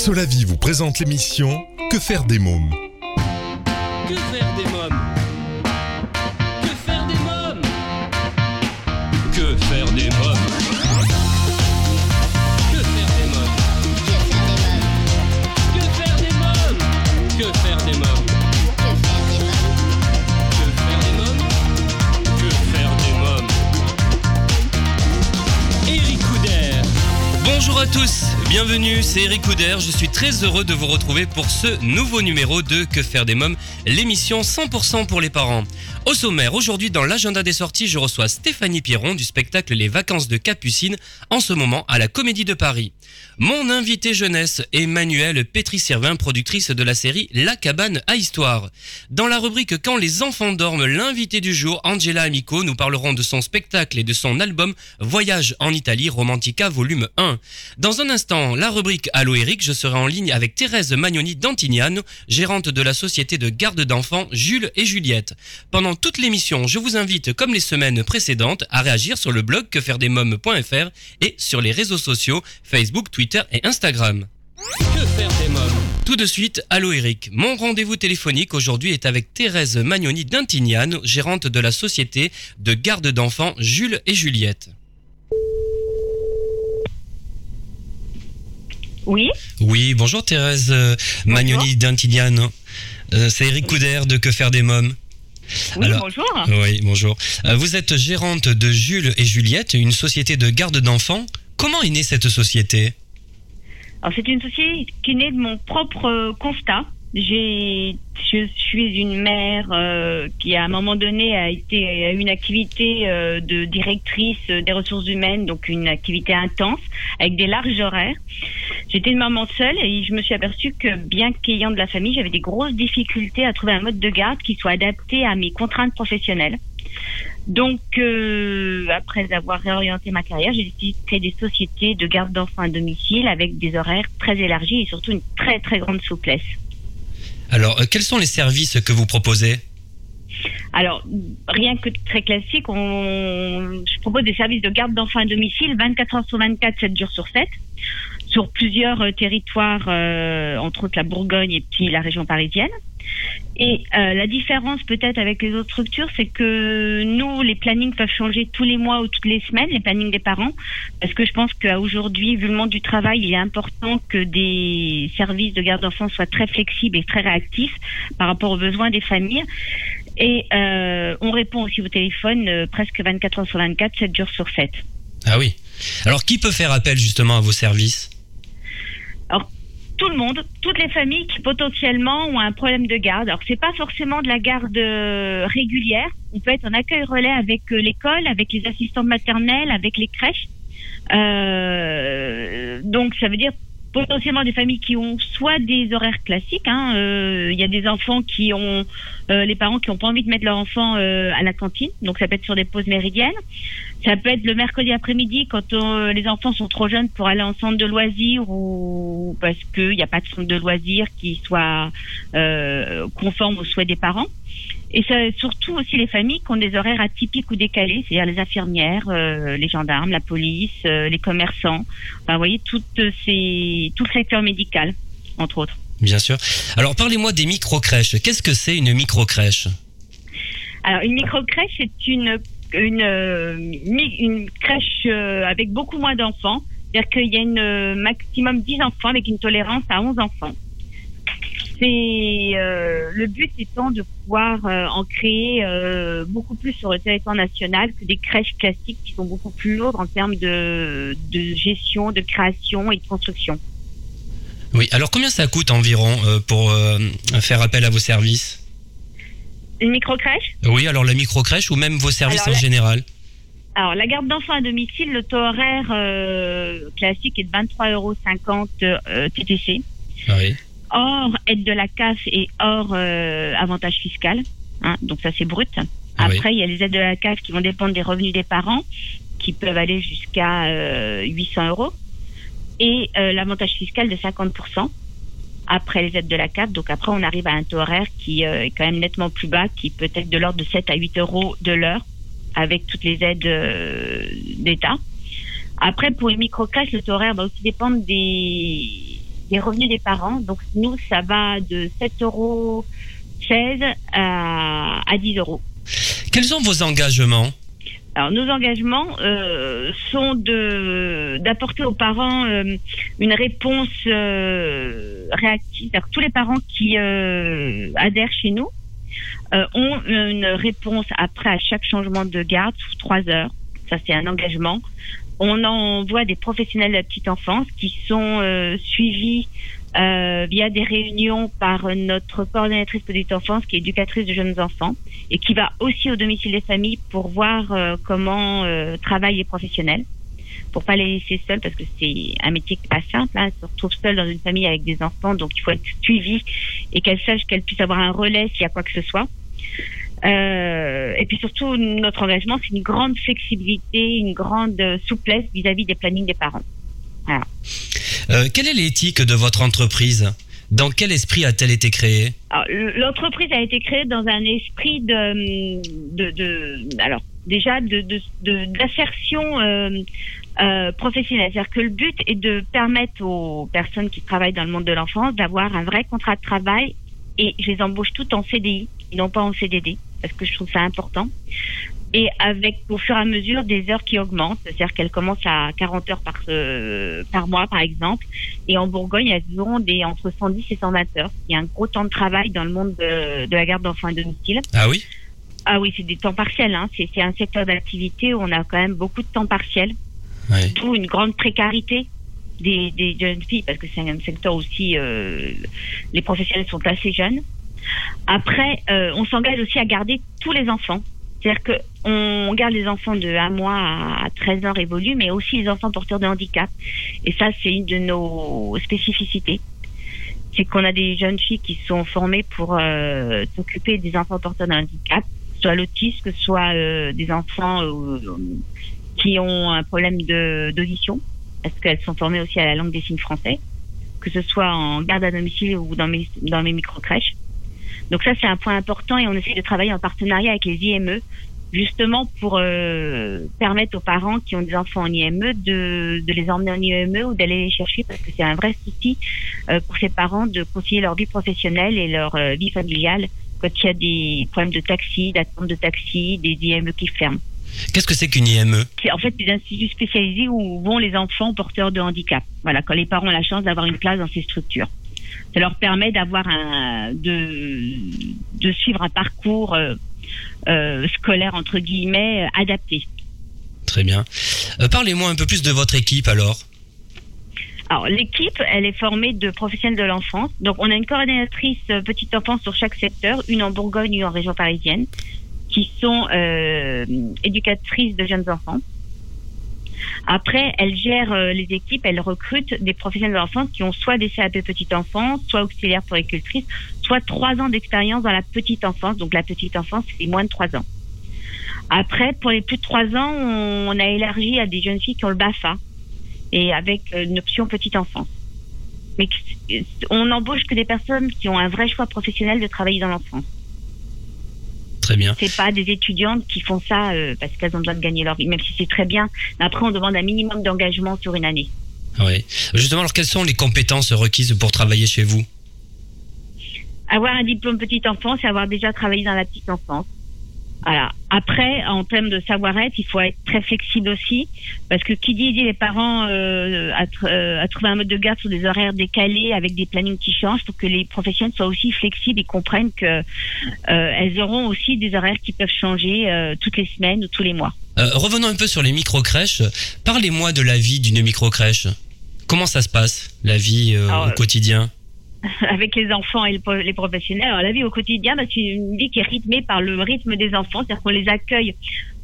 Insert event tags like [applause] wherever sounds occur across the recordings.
Solavi vous présente l'émission Que faire des mômes? Bienvenue, c'est Eric Couder. Je suis très heureux de vous retrouver pour ce nouveau numéro de Que faire des mômes, l'émission 100% pour les parents. Au sommaire, aujourd'hui dans l'agenda des sorties, je reçois Stéphanie Pierron du spectacle Les vacances de Capucine, en ce moment à la Comédie de Paris. Mon invité jeunesse, Emmanuelle Pétry-Servin, productrice de la série La cabane à histoire. Dans la rubrique Quand les enfants dorment, l'invité du jour, Angela Amico, nous parlerons de son spectacle et de son album Voyage en Italie Romantica volume 1. Dans un instant, la rubrique Allo Eric, je serai en ligne avec Thérèse Magnoni d'Antignano, gérante de la société de garde d'enfants Jules et Juliette. Pendant toute l'émission, je vous invite, comme les semaines précédentes, à réagir sur le blog quefairedesmoms.fr et sur les réseaux sociaux Facebook, Twitter et Instagram. Que faire des mômes? Tout de suite, allô Eric. Mon rendez-vous téléphonique aujourd'hui est avec Thérèse Magnoni d'Intignano, gérante de la société de garde d'enfants Jules et Juliette. Oui, Oui, bonjour Thérèse euh, Magnoni d'Intignano. Euh, c'est Eric Couder de Que faire des mômes. oui, Alors- bonjour. Oui, bonjour. Euh, vous êtes gérante de Jules et Juliette, une société de garde d'enfants. Comment est née cette société? Alors, c'est une société qui est née de mon propre constat. J'ai, je suis une mère euh, qui, à un moment donné, a été a une activité euh, de directrice des ressources humaines, donc une activité intense avec des larges horaires. J'étais une maman seule et je me suis aperçue que, bien qu'ayant de la famille, j'avais des grosses difficultés à trouver un mode de garde qui soit adapté à mes contraintes professionnelles. Donc, euh, après avoir réorienté ma carrière, j'ai créer des sociétés de garde d'enfants à domicile avec des horaires très élargis et surtout une très très grande souplesse. Alors, euh, quels sont les services que vous proposez Alors, rien que très classique, on, je propose des services de garde d'enfants à domicile 24 heures sur 24, 7 jours sur 7, sur plusieurs euh, territoires, euh, entre autres la Bourgogne et puis la région parisienne. Et euh, la différence peut-être avec les autres structures, c'est que nous, les plannings peuvent changer tous les mois ou toutes les semaines, les plannings des parents, parce que je pense qu'aujourd'hui, vu le monde du travail, il est important que des services de garde d'enfants soient très flexibles et très réactifs par rapport aux besoins des familles. Et euh, on répond aussi au téléphone euh, presque 24 heures sur 24, 7 jours sur 7. Ah oui. Alors, qui peut faire appel justement à vos services? Tout le monde, toutes les familles qui potentiellement ont un problème de garde. Alors c'est pas forcément de la garde euh, régulière. On peut être en accueil relais avec euh, l'école, avec les assistantes maternelles, avec les crèches. Euh, donc ça veut dire potentiellement des familles qui ont soit des horaires classiques. hein, euh, Il y a des enfants qui ont euh, les parents qui n'ont pas envie de mettre leur enfant euh, à la cantine, donc ça peut être sur des pauses méridiennes. Ça peut être le mercredi après-midi quand euh, les enfants sont trop jeunes pour aller en centre de loisirs ou parce qu'il n'y a pas de centre de loisirs qui soit conforme aux souhaits des parents. Et ça, surtout aussi les familles qui ont des horaires atypiques ou décalés, c'est-à-dire les infirmières, euh, les gendarmes, la police, euh, les commerçants. Enfin, vous voyez, toutes ces, tout le secteur médical, entre autres. Bien sûr. Alors, parlez-moi des micro-crèches. Qu'est-ce que c'est une micro-crèche? Alors, une micro-crèche, c'est une, une, euh, une crèche avec beaucoup moins d'enfants. C'est-à-dire qu'il y a une euh, maximum 10 enfants avec une tolérance à 11 enfants. C'est euh, le but étant de pouvoir euh, en créer euh, beaucoup plus sur le territoire national que des crèches classiques qui sont beaucoup plus lourdes en termes de, de gestion, de création et de construction. Oui. Alors, combien ça coûte environ pour faire appel à vos services? Une micro-crèche? Oui, alors la micro-crèche ou même vos services Alors, en la- général? Alors, la garde d'enfants à domicile, le taux horaire classique est de 23,50 euros TTC, Ah Oui. Hors aide de la CAF et hors euh, avantage fiscal. hein, donc, ça, c'est brut. Ah oui. Après, il y a les aides de la CAF qui vont dépendre des revenus des parents, qui peuvent aller jusqu'à euh, 800 euros, et euh, l'avantage fiscal de 50%. Après les aides de la CAF, donc après on arrive à un taux horaire qui euh, est quand même nettement plus bas, qui peut être de l'ordre de 7 à 8 euros de l'heure, avec toutes les aides euh, d'État. Après, pour les micro-crèches, le taux horaire va aussi dépendre des, des revenus des parents. Donc nous, ça va de 7,16 euros à, à 10 euros. Quels sont vos engagements? Alors nos engagements euh, sont de d'apporter aux parents euh, une réponse euh, réactive. tous les parents qui euh, adhèrent chez nous ont une réponse après à chaque changement de garde sous trois heures. Ça c'est un engagement. On envoie des professionnels de la petite enfance qui sont euh, suivis euh, via des réunions par notre coordonnatrice petite enfance qui est éducatrice de jeunes enfants et qui va aussi au domicile des familles pour voir euh, comment travaillent les professionnels pour pas les laisser seuls parce que c'est un métier qui est pas simple. Hein. se retrouve seule dans une famille avec des enfants, donc il faut être suivi et qu'elle sache qu'elle puisse avoir un relais s'il y a quoi que ce soit. Euh, et puis surtout, notre engagement, c'est une grande flexibilité, une grande souplesse vis-à-vis des plannings des parents. Voilà. Euh, quelle est l'éthique de votre entreprise? Dans quel esprit a-t-elle été créée? Alors, L'entreprise a été créée dans un esprit de, de, de alors déjà de d'assertion euh, euh, professionnelle. C'est-à-dire que le but est de permettre aux personnes qui travaillent dans le monde de l'enfance d'avoir un vrai contrat de travail et je les embauche toutes en CDI, non pas en CDD, parce que je trouve ça important et avec au fur et à mesure des heures qui augmentent, c'est-à-dire qu'elles commencent à 40 heures par euh, par mois par exemple, et en Bourgogne elles auront des entre 110 et 120 heures. Il y a un gros temps de travail dans le monde de, de la garde d'enfants à domicile. Ah oui? Ah oui, c'est des temps partiels. Hein. C'est un secteur d'activité où on a quand même beaucoup de temps partiel, d'où une grande précarité des, des jeunes filles parce que c'est un secteur aussi euh, les professionnels sont assez jeunes. Après, euh, on s'engage aussi à garder tous les enfants. C'est-à-dire que on garde les enfants de 1 mois à 13 ans révolus, mais aussi les enfants porteurs de handicap. Et ça, c'est une de nos spécificités. C'est qu'on a des jeunes filles qui sont formées pour euh, s'occuper des enfants porteurs de handicap, soit l'autisme, soit euh, des enfants qui ont un problème d'audition, parce qu'elles sont formées aussi à la langue des signes français, que ce soit en garde à domicile ou dans mes, dans mes micro-crèches. Donc ça, c'est un point important et on essaie de travailler en partenariat avec les IME, justement pour euh, permettre aux parents qui ont des enfants en IME de, de les emmener en IME ou d'aller les chercher parce que c'est un vrai souci euh, pour ces parents de concilier leur vie professionnelle et leur euh, vie familiale quand il y a des problèmes de taxi, d'attente de taxi, des IME qui ferment. Qu'est-ce que c'est qu'une IME C'est en fait des instituts spécialisés où vont les enfants porteurs de handicap. Voilà, quand les parents ont la chance d'avoir une place dans ces structures. Ça leur permet d'avoir un de de suivre un parcours euh, euh, scolaire entre guillemets adapté. Très bien. Euh, Parlez-moi un peu plus de votre équipe alors. Alors l'équipe, elle est formée de professionnels de l'enfance. Donc on a une coordinatrice petite enfance sur chaque secteur, une en Bourgogne, une en région parisienne, qui sont euh, éducatrices de jeunes enfants. Après, elle gère euh, les équipes, elle recrute des professionnels de l'enfance qui ont soit des CAP petite enfance, soit auxiliaires puéricultrices, soit trois ans d'expérience dans la petite enfance. Donc la petite enfance, c'est moins de trois ans. Après, pour les plus de trois ans, on a élargi à des jeunes filles qui ont le BAFA et avec euh, une option petite enfance. Mais que- on n'embauche que des personnes qui ont un vrai choix professionnel de travailler dans l'enfance. Très bien. C'est pas des étudiantes qui font ça euh, parce qu'elles ont besoin de gagner leur vie, même si c'est très bien. Après, on demande un minimum d'engagement sur une année. Oui. Justement, alors quelles sont les compétences requises pour travailler chez vous? Avoir un diplôme petite enfance et avoir déjà travaillé dans la petite enfance. Voilà. Après, en termes de savoir-être, il faut être très flexible aussi, parce que qui dit, dit les parents euh, à, tr- euh, à trouver un mode de garde sur des horaires décalés avec des plannings qui changent, pour que les professionnels soient aussi flexibles et comprennent que euh, elles auront aussi des horaires qui peuvent changer euh, toutes les semaines ou tous les mois. Euh, Revenons un peu sur les micro-crèches. Parlez-moi de la vie d'une micro-crèche. Comment ça se passe, la vie euh, Alors, au quotidien? [laughs] avec les enfants et les professionnels. Alors, la vie au quotidien, bah, c'est une vie qui est rythmée par le rythme des enfants, c'est-à-dire qu'on les accueille.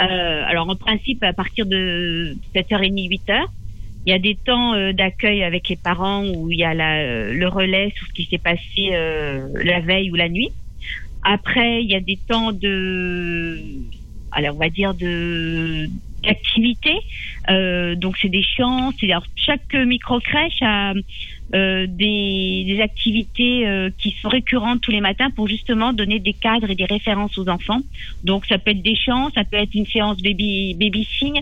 euh, alors en principe à partir de 7h30, 8h. Il y a des temps euh, d'accueil avec les parents où il y a la, le relais sur ce qui s'est passé euh, la veille ou la nuit. Après, il y a des temps de, alors on va dire de d'activité. Euh, donc c'est des chants. C'est alors chaque micro crèche a euh, des, des activités euh, qui sont récurrentes tous les matins pour justement donner des cadres et des références aux enfants. Donc ça peut être des chants, ça peut être une séance baby baby sing,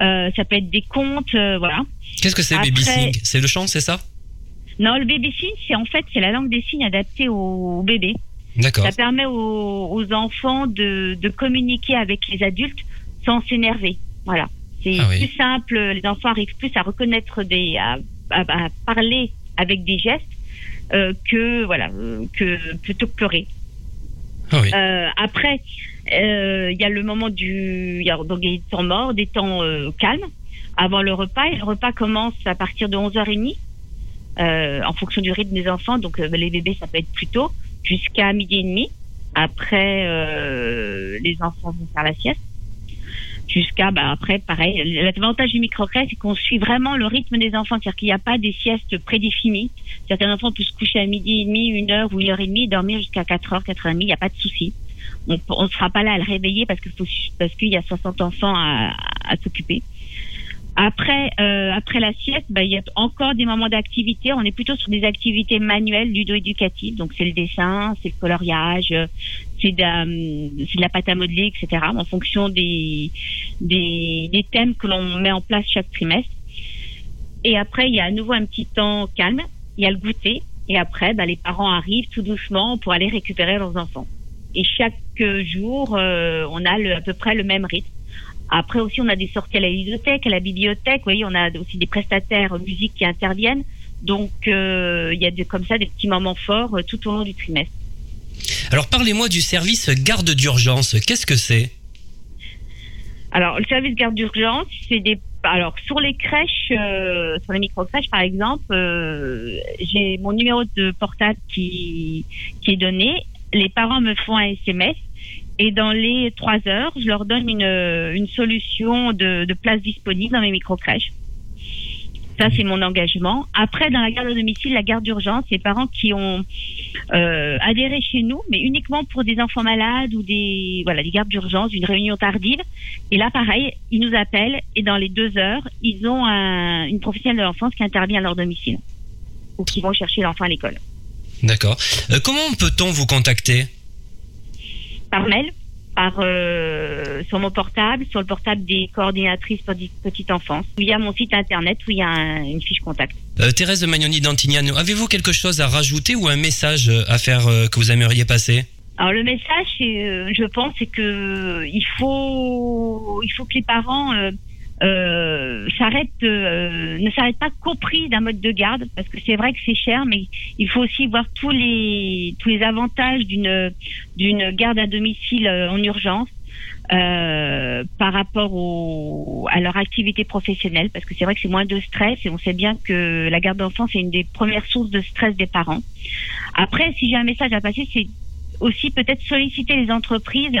euh, ça peut être des contes, euh, voilà. Qu'est-ce que c'est baby sing C'est le chant, c'est ça? Non, le signe, c'est en fait c'est la langue des signes adaptée au, bébé. D'accord. Ça permet aux, aux enfants de, de, communiquer avec les adultes sans s'énerver. Voilà. C'est Ah oui. plus simple. Les enfants arrivent plus à reconnaître des, à, à- à parler avec des gestes euh, que voilà, euh, que plutôt que pleurer. Ah oui. Euh, après, il y a le moment du, il y a donc des temps morts, des temps calmes avant le repas. Et le repas commence à partir de 11h30 euh, en fonction du rythme des enfants. Donc les bébés, ça peut être plus tôt, jusqu'à midi et demi. Après, les enfants vont faire la sieste. Jusqu'à, bah, après, pareil. L'avantage du microcrèche, c'est qu'on suit vraiment le rythme des enfants. C'est-à-dire qu'il n'y a pas des siestes prédéfinies. Certains enfants peuvent se coucher à midi et demi, une heure ou une heure et demie, dormir jusqu'à 4 heures, 4 heures et demie. Il n'y a pas de souci. On ne sera pas là à le réveiller parce qu'il y a 60 enfants à s'occuper. Après, euh, après la sieste, bah, il y a encore des moments d'activité. On est plutôt sur des activités manuelles, ludo-éducatives. Donc, c'est le dessin, c'est le coloriage, c'est de, de la pâte à modeler, etc. En fonction des, des, des thèmes que l'on met en place chaque trimestre. Et après, il y a à nouveau un petit temps calme. Il y a le goûter. Et après, bah, les parents arrivent tout doucement pour aller récupérer leurs enfants. Et chaque jour, euh, on a le- à peu près le même rythme. Après aussi, on a des sorties à la bibliothèque, à la bibliothèque. Vous voyez, on a aussi des prestataires musique qui interviennent. Donc, euh, il y a comme ça des petits moments forts euh, tout au long du trimestre. Alors parlez-moi du service garde d'urgence. Qu'est-ce que c'est? Alors, le service garde d'urgence, c'est des. Alors, sur les crèches, euh, sur les micro-crèches, par exemple, euh, j'ai mon numéro de portable qui, qui est donné. Les parents me font un SMS et dans les trois heures, je leur donne une, une solution de, de place disponible dans mes micro-crèches. Ça, c'est mon engagement. Après, dans la garde à domicile, la garde d'urgence, les parents qui ont euh, adhéré chez nous, mais uniquement pour des enfants malades ou des voilà des gardes d'urgence, une réunion tardive. Et là, pareil, ils nous appellent et dans les deux heures, ils ont un- une professionnelle de l'enfance qui intervient à leur domicile ou qui vont chercher l'enfant à l'école. D'accord. Euh, comment peut-on vous contacter? Par mail, par euh, sur mon portable, sur le portable des coordinatrices pour petite enfance, ou il y a mon site internet où il y a un- une fiche contact. Euh, Thérèse Magnoni d'Antignano, avez-vous quelque chose à rajouter ou un message euh, à faire euh, que vous aimeriez passer? Alors le message, euh, je pense, c'est que il faut, il faut que les parents euh, euh, ne s'arrêtent pas compris d'un mode de garde, parce que c'est vrai que c'est cher, mais il faut aussi voir tous les tous les avantages d'une d'une garde à domicile euh, en urgence. euh, par rapport au, à leur activité professionnelle, parce que c'est vrai que c'est moins de stress et on sait bien que la garde d'enfants c'est une des premières sources de stress des parents. Après, si j'ai un message à passer, c'est aussi peut-être solliciter les entreprises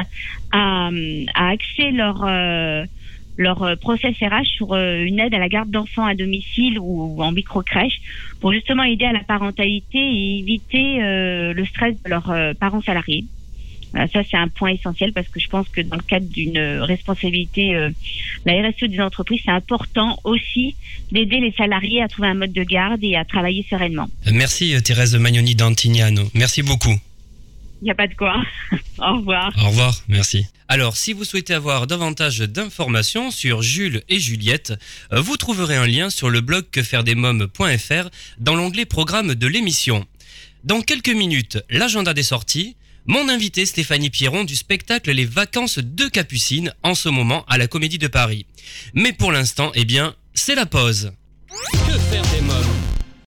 à, à axer leur euh, leur euh, process RH sur euh, une aide à la garde d'enfants à domicile ou, en micro-crèche pour justement aider à la parentalité et éviter euh, le stress de leurs parents salariés. Ça, c'est un point essentiel parce que je pense que dans le cadre d'une responsabilité, euh, la RSE des entreprises, c'est important aussi d'aider les salariés à trouver un mode de garde et à travailler sereinement. Merci Thérèse Magnoni d'Antignano. Merci beaucoup. Il n'y a pas de quoi. [laughs] Au revoir. Au revoir, merci. Alors, si vous souhaitez avoir davantage d'informations sur Jules et Juliette, euh, vous trouverez un lien sur le blog quefairedesmoms.fr dans l'onglet programme de l'émission. Dans quelques minutes, l'agenda des sorties, mon invité Stéphanie Pierron du spectacle Les vacances de Capucine en ce moment à la Comédie de Paris. Mais pour l'instant, eh bien, c'est la pause.